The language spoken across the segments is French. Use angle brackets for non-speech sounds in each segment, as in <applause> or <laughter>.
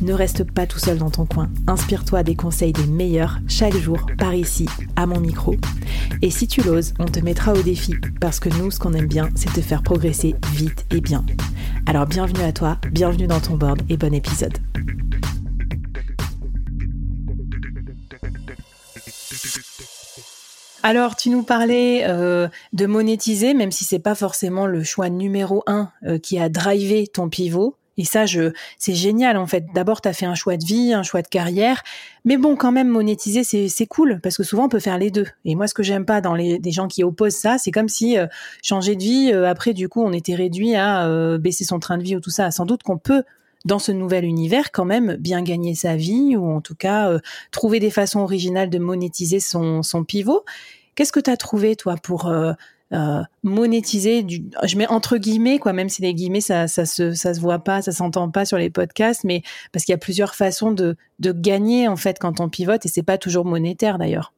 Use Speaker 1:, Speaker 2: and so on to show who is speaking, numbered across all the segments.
Speaker 1: Ne reste pas tout seul dans ton coin. Inspire-toi des conseils des meilleurs chaque jour par ici, à mon micro. Et si tu l'oses, on te mettra au défi parce que nous, ce qu'on aime bien, c'est te faire progresser vite et bien. Alors bienvenue à toi, bienvenue dans ton board et bon épisode. Alors, tu nous parlais euh, de monétiser, même si c'est pas forcément le choix numéro un euh, qui a drivé ton pivot. Et ça, je, c'est génial en fait. D'abord, tu as fait un choix de vie, un choix de carrière, mais bon, quand même monétiser, c'est cool parce que souvent on peut faire les deux. Et moi, ce que j'aime pas dans les des gens qui opposent ça, c'est comme si euh, changer de vie après, du coup, on était réduit à baisser son train de vie ou tout ça. Sans doute qu'on peut dans ce nouvel univers quand même bien gagner sa vie ou en tout cas trouver des façons originales de monétiser son, son pivot. Qu'est-ce que tu as trouvé, toi, pour euh, euh, monétiser du, je mets entre guillemets, quoi, même si les guillemets, ça, ça se, ça se voit pas, ça s'entend pas sur les podcasts, mais parce qu'il y a plusieurs façons de, de gagner, en fait, quand on pivote et c'est pas toujours monétaire, d'ailleurs.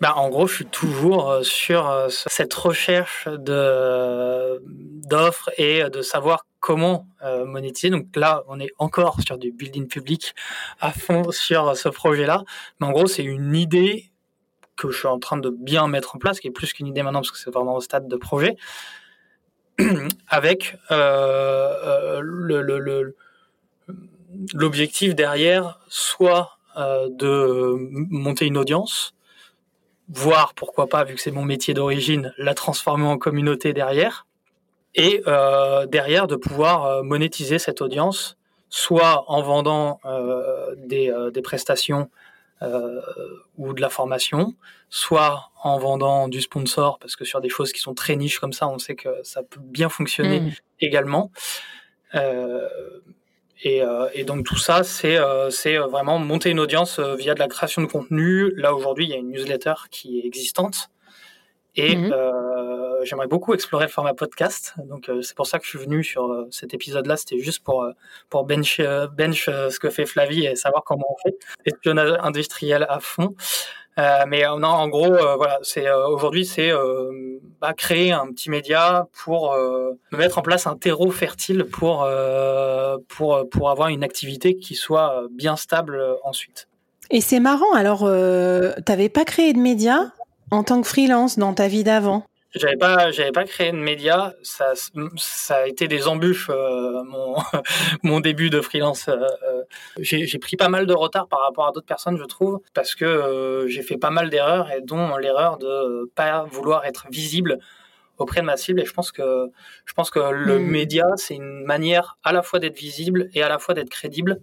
Speaker 2: Bah, en gros, je suis toujours euh, sur cette recherche de d'offres et de savoir comment monétiser. Donc là, on est encore sur du building public à fond sur ce projet-là. Mais en gros, c'est une idée que je suis en train de bien mettre en place, qui est plus qu'une idée maintenant parce que c'est vraiment au stade de projet, <clears throat> avec euh, euh, l'objectif derrière, soit euh, de monter une audience, voire pourquoi pas, vu que c'est mon métier d'origine, la transformer en communauté derrière, et derrière de pouvoir monétiser cette audience, soit en vendant des, des prestations euh, ou de la formation, soit en vendant du sponsor, parce que sur des choses qui sont très niches comme ça, on sait que ça peut bien fonctionner mm. également. Euh, et, euh, et, donc tout ça, c'est c'est vraiment monter une audience via de la création de contenu. Là aujourd'hui, il y a une newsletter qui est existante. Et mmh euh, j'aimerais beaucoup explorer le format podcast. Donc euh, c'est pour ça que je suis venu sur euh, cet épisode-là. C'était juste pour pour bench bench ce que fait Flavie et savoir comment on fait. Espionnage industriel à fond. mais en gros, voilà, c'est aujourd'hui, c'est bah, créer un petit média pour mettre en place un terreau fertile pour pour pour avoir une activité qui soit bien stable ensuite.
Speaker 1: Et c'est marrant. Alors, tu n'avais pas créé de média en tant que freelance dans ta vie d'avant?
Speaker 2: J'avais pas j'avais pas créé de média ça ça a été des embûches euh, mon <laughs> mon début de freelance euh, euh, j'ai pris pas mal de retard par rapport à d'autres personnes je trouve parce que j'ai fait pas mal d'erreurs et dont l'erreur de pas vouloir être visible auprès de ma cible. Et je pense que je pense que le hmm. média c'est une manière à la fois d'être visible et à la fois d'être crédible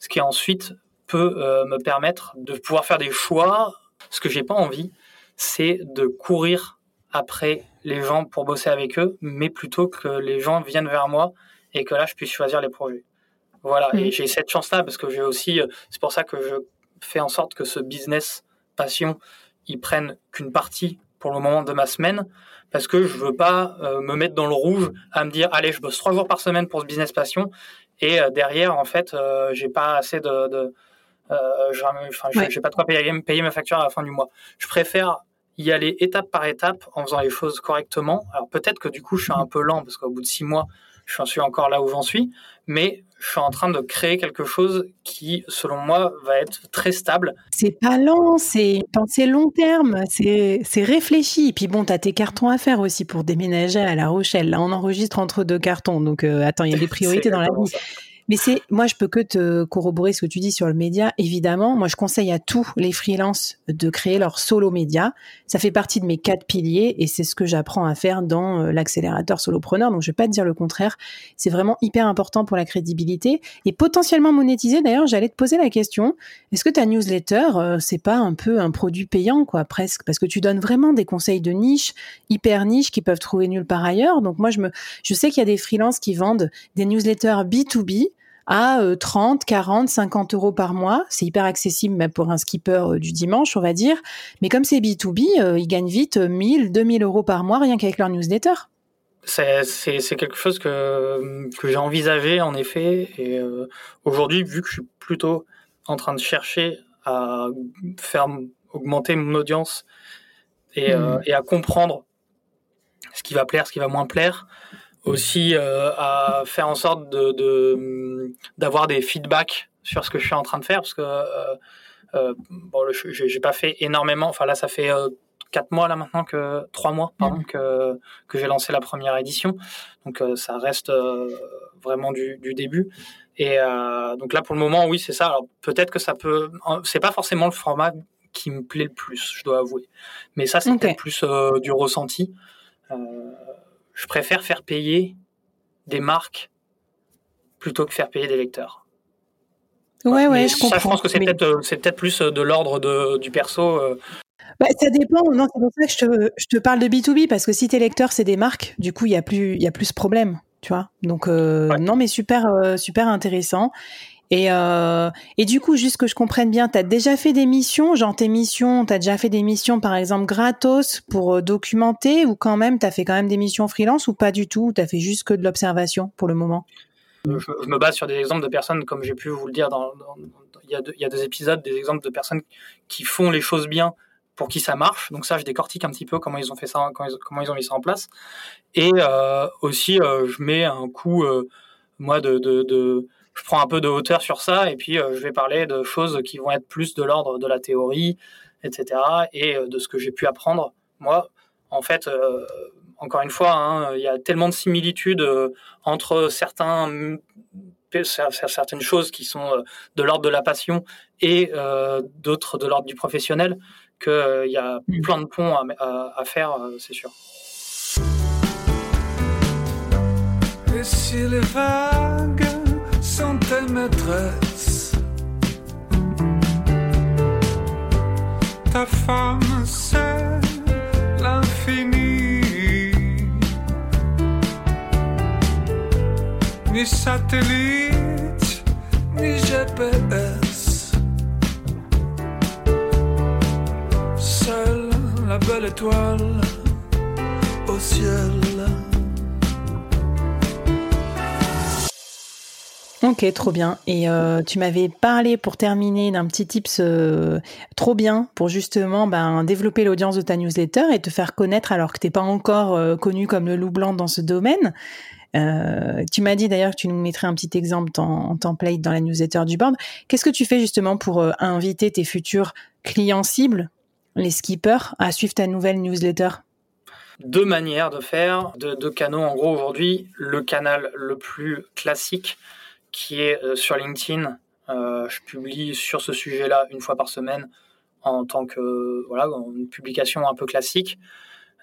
Speaker 2: ce qui ensuite peut me permettre de pouvoir faire des choix. Ce que j'ai pas envie c'est de courir après les gens pour bosser avec eux, mais plutôt que les gens viennent vers moi et que là, je puisse choisir les projets. Voilà, et j'ai cette chance-là parce que j'ai aussi, euh, c'est pour ça que je fais en sorte que ce business passion, il prenne qu'une partie pour le moment de ma semaine, parce que je veux pas euh, me mettre dans le rouge à me dire, allez, je bosse trois jours par semaine pour ce business passion, et euh, derrière, en fait, j'ai pas assez de, de euh, j'ai pas de quoi payer, payer ma facture à la fin du mois. Je préfère y aller étape par étape en faisant les choses correctement. Alors peut-être que du coup je suis un peu lent parce qu'au bout de six mois, je suis encore là où j'en suis, mais je suis en train de créer quelque chose qui, selon moi, va être très stable.
Speaker 1: C'est pas lent, c'est pensée long terme, c'est réfléchi. Et puis bon, tu as tes cartons à faire aussi pour déménager à La Rochelle. Là, on enregistre entre deux cartons, donc euh, attends, il y a des <laughs> priorités dans la vie. Mais c'est, moi, je peux que te corroborer ce que tu dis sur le média. Évidemment, moi, je conseille à tous les freelances de créer leur solo média. Ça fait partie de mes quatre piliers et c'est ce que j'apprends à faire dans euh, l'accélérateur solopreneur. Donc, je vais pas te dire le contraire. C'est vraiment hyper important pour la crédibilité et potentiellement monétiser. D'ailleurs, j'allais te poser la question. Est-ce que ta newsletter, euh, c'est pas un peu un produit payant, quoi, presque? Parce que tu donnes vraiment des conseils de niche, hyper niche, qui peuvent trouver nulle part ailleurs. Donc, moi, je me, je sais qu'il y a des freelances qui vendent des newsletters B2B à 30, 40, 50 euros par mois. C'est hyper accessible même pour un skipper euh, du dimanche, on va dire. Mais comme c'est B2B, euh, ils gagnent vite 1000, 2000 euros par mois rien qu'avec leur newsletter.
Speaker 2: c'est quelque chose que, que j'ai envisagé en effet. Et euh, aujourd'hui, vu que je suis plutôt en train de chercher à faire augmenter mon audience et, euh, hmm. et à comprendre ce qui va plaire, ce qui va moins plaire, aussi euh, à faire en sorte de d'avoir des feedbacks sur ce que je suis en train de faire parce que euh, bon, j'ai pas fait énormément. Enfin là, ça fait quatre mois là maintenant que trois mois pardon mm. que que j'ai lancé la première édition. Donc euh, ça reste euh, vraiment du, du, début. Et euh, donc là pour le moment oui c'est ça. Alors peut-être que ça peut c'est pas forcément le format qui me plaît le plus je dois avouer. Mais ça c'est peut-être plus du ressenti je préfère faire payer des marques plutôt que faire payer des lecteurs
Speaker 1: Ouais, ouais, je
Speaker 2: ça,
Speaker 1: je
Speaker 2: pense que c'est peut-être c'est peut-être plus de l'ordre du perso.
Speaker 1: Bah, ça dépend. Non, c'est pour ça que je te, je te, parle de B2B parce que si tes lecteurs c'est des marques, du coup il y a plus il y a plus ce problème, tu vois. Donc euh, non, mais super euh, super intéressant. Et, euh, et du coup, juste que je comprenne bien, tu as déjà fait des missions, genre tes missions, tu as déjà fait des missions par exemple gratos pour documenter ou quand même tu as fait quand même des missions freelance ou pas du tout, tu as fait juste que de l'observation pour le moment?
Speaker 2: Je, me base sur des exemples de personnes, comme j'ai pu vous le dire, il, y a deux, épisodes, des exemples de personnes qui font les choses bien pour qui ça marche. Donc ça, je décortique un petit peu comment ils ont fait ça, comment ils, ont mis ça en place. Et euh, aussi, euh, je mets un coup, euh, moi, de, je prends un peu de hauteur sur ça, et puis je vais parler de choses qui vont être plus de l'ordre de la théorie, etc., et de ce que j'ai pu apprendre. Moi, en fait, encore une fois, hein, il y a tellement de similitudes entre certains certaines choses qui sont de l'ordre de la passion et d'autres de l'ordre du professionnel qu'il euh, y a mm. plein de ponts à, faire, euh, c'est sûr.
Speaker 3: Et si les vagues maîtresses, ta femme c'est l'infini, ni satellite, ni GPS. la belle étoile au ciel.
Speaker 1: Ok, trop bien. Et euh, tu m'avais parlé pour terminer d'un petit tips euh, trop bien pour justement ben, développer l'audience de ta newsletter et te faire connaître alors que tu n'es pas encore euh, connu comme le loup blanc dans ce domaine. tu m'as dit d'ailleurs que tu nous mettrais un petit exemple en, template dans la newsletter du board. Qu'est-ce que tu fais justement pour inviter tes futurs clients cibles les skippers à suivre ta nouvelle newsletter?
Speaker 2: Deux manières de faire, deux, canaux en gros aujourd'hui. Le canal le plus classique qui est euh, sur LinkedIn. Euh, je publie sur ce sujet-là une fois par semaine en tant que voilà une publication un peu classique.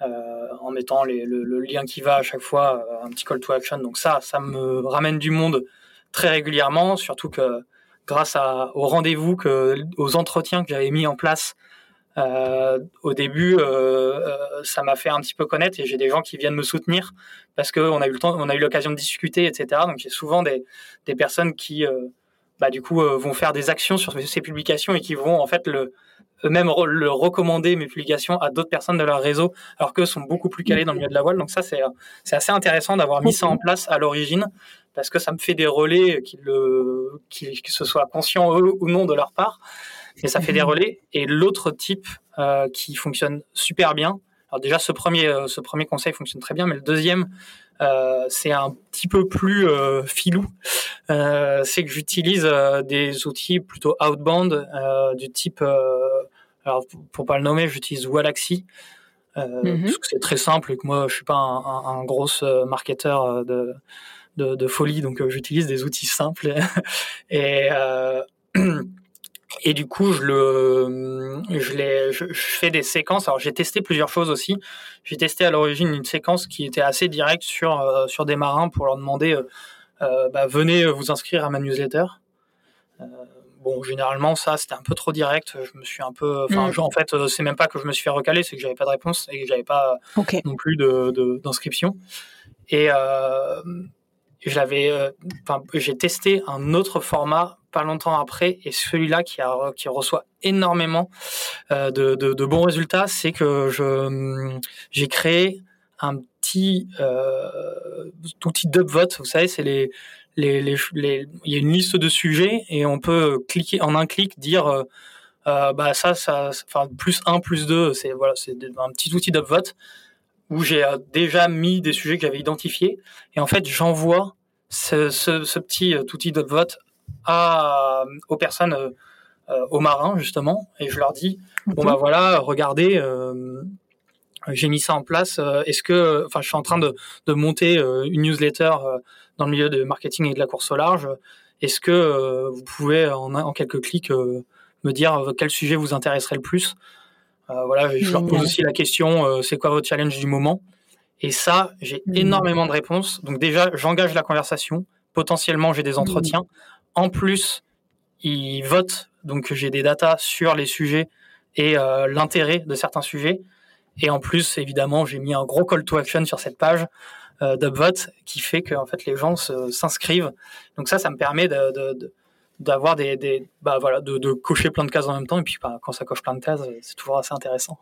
Speaker 2: Euh, en mettant le, lien qui va à chaque fois, un petit call to action. Donc ça, ça me ramène du monde très régulièrement, surtout que grâce à, au rendez-vous, aux entretiens que j'avais mis en place euh, au début, euh, euh, ça m'a fait un petit peu connaître et j'ai des gens qui viennent me soutenir parce qu'on a eu le temps, on a eu l'occasion de discuter, etc. Donc j'ai souvent des, des personnes qui, bah, du coup, vont faire des actions sur ces publications et qui vont en fait le eux-mêmes le recommander mes publications à d'autres personnes de leur réseau, alors qu'eux sont beaucoup plus calés dans le milieu de la voile. Donc ça, c'est c'est assez intéressant d'avoir mis ça en place à l'origine parce que ça me fait des relais qui le qui, que ce soit eux ou non de leur part et ça fait des relais. Et l'autre type euh, qui fonctionne super bien, alors déjà ce premier, euh, ce premier conseil fonctionne très bien, mais le deuxième, euh, c'est un petit peu plus filou. C'est que j'utilise des outils plutôt outbound du type, alors pour pas le nommer, j'utilise Wallaxy. Mm parce que c'est très simple et que moi je suis pas un, un, un gros marketeur de, de, de, folie, donc j'utilise des outils simples <laughs> et Et <clears throat> du coup, je le, je, les, je, fais des séquences. Alors, j'ai testé plusieurs choses aussi. J'ai testé à l'origine une séquence qui était assez directe sur euh, sur des marins pour leur demander, euh, euh bah, venez vous inscrire à ma newsletter. Euh, bon, généralement, ça, c'était un peu trop direct. Je me suis un peu, enfin, mm. en fait, c'est même pas que je me suis fait recaler, c'est que j'avais pas de réponse et que j'avais pas non plus de d'inscription. Et j'avais, enfin, j'ai testé un autre format pas longtemps après, et celui-là qui, qui reçoit énormément euh, de, de, bons résultats, c'est que je j'ai créé un petit outil d'upvote. Vous savez, c'est les, les, les, il y a une liste de sujets et on peut cliquer en un clic dire bah ça, ça, enfin plus 1, plus 2, c'est voilà, c'est un petit outil d'upvote où j'ai déjà mis des sujets que j'avais identifiés et en fait j'envoie ce, ce, ce, petit outil d'upvote à aux personnes euh, aux marins justement et je leur dis bon bah voilà regardez euh, j'ai mis ça en place. Euh, est-ce que, enfin, je suis en train de, de monter une newsletter dans le milieu de marketing et de la course au large. Est-ce que vous pouvez en, en quelques clics me dire quel sujet vous intéresserait le plus? Voilà, je leur pose aussi la question c'est quoi votre challenge du moment? Et ça, j'ai énormément de réponses. Donc déjà, j'engage la conversation. Potentiellement, j'ai des entretiens. En plus, ils votent donc j'ai des datas sur les sujets et euh, l'intérêt de certains sujets. Et en plus, évidemment, j'ai mis un gros call to action sur cette page euh, d'Upvote qui fait que en fait les gens s'inscrivent. Donc ça, ça me permet de, d'avoir des, bah voilà de, cocher plein de cases en même temps et puis bah, quand ça coche plein de cases c'est toujours assez intéressant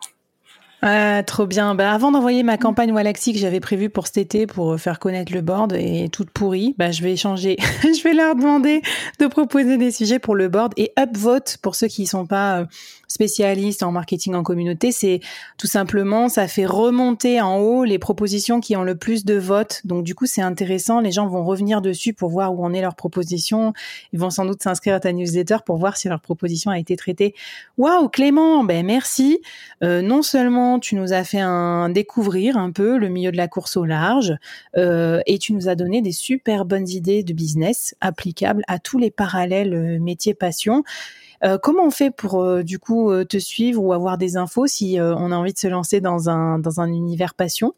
Speaker 1: ah, trop bien. Bah, avant d'envoyer ma campagne Walaxy que j'avais prévue pour cet été pour euh, faire connaître le board et toute pourrie, bah, je vais changer. <laughs> je vais leur demander de proposer des sujets pour le board et upvote pour ceux qui ne sont pas euh, spécialistes en marketing en communauté. C'est tout simplement, ça fait remonter en haut les propositions qui ont le plus de votes. Donc, du coup, c'est intéressant. Les gens vont revenir dessus pour voir où en est leur proposition. Ils vont sans doute s'inscrire à ta newsletter pour voir si leur proposition a été traitée. Waouh, Clément, ben, merci. Euh, non seulement tu nous as fait découvrir un peu le milieu de la course au large euh, et tu nous as donné des super bonnes idées de business applicables à tous les parallèles euh, métiers passion. Euh, comment on fait pour du coup te suivre ou avoir des infos si on a envie de se lancer dans un dans un univers passion?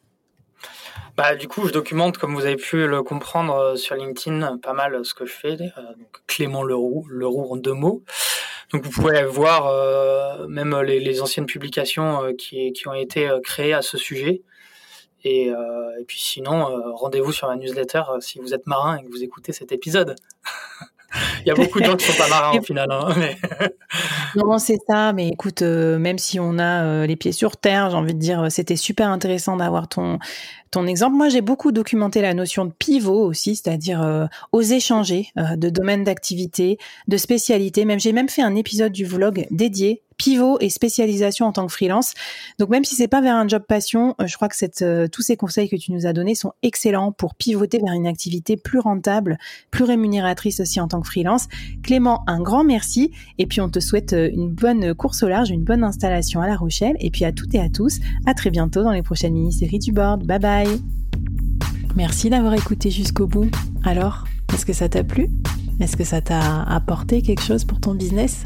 Speaker 2: Bah, du coup, je documente, comme vous avez pu le comprendre sur LinkedIn, pas mal ce que je fais. Clément Leroux, Leroux en deux mots. Donc vous pouvez voir euh, même les, les, anciennes publications euh, qui, qui, ont été euh, créées à ce sujet. Et, et puis sinon, rendez-vous sur la newsletter si vous êtes marin et que vous écoutez cet épisode. <laughs> <laughs> Il y a beaucoup de gens qui sont pas marins au final. Hein, <laughs>
Speaker 1: non, c'est ça. Mais écoute, même si on a les pieds sur terre, j'ai envie de dire, c'était super intéressant d'avoir ton ton exemple. Moi, j'ai beaucoup documenté la notion de pivot aussi, c'est-à-dire euh, oser changer euh, de domaine d'activité, de spécialité. Même j'ai même fait un épisode du vlog dédié pivot et spécialisation en tant que freelance. Donc même si c'est pas vers un job passion, euh, je crois que euh, tous ces conseils que tu nous as donnés sont excellents pour pivoter vers une activité plus rentable, plus rémunératrice aussi en tant que freelance. Clément, un grand merci et puis on te souhaite une bonne course au large, une bonne installation à La Rochelle et puis à toutes et à tous, à très bientôt dans les prochaines mini-séries du board. Bye bye. Merci d'avoir écouté jusqu'au bout. Alors, est-ce que ça t'a plu? Est-ce que ça t'a apporté quelque chose pour ton business?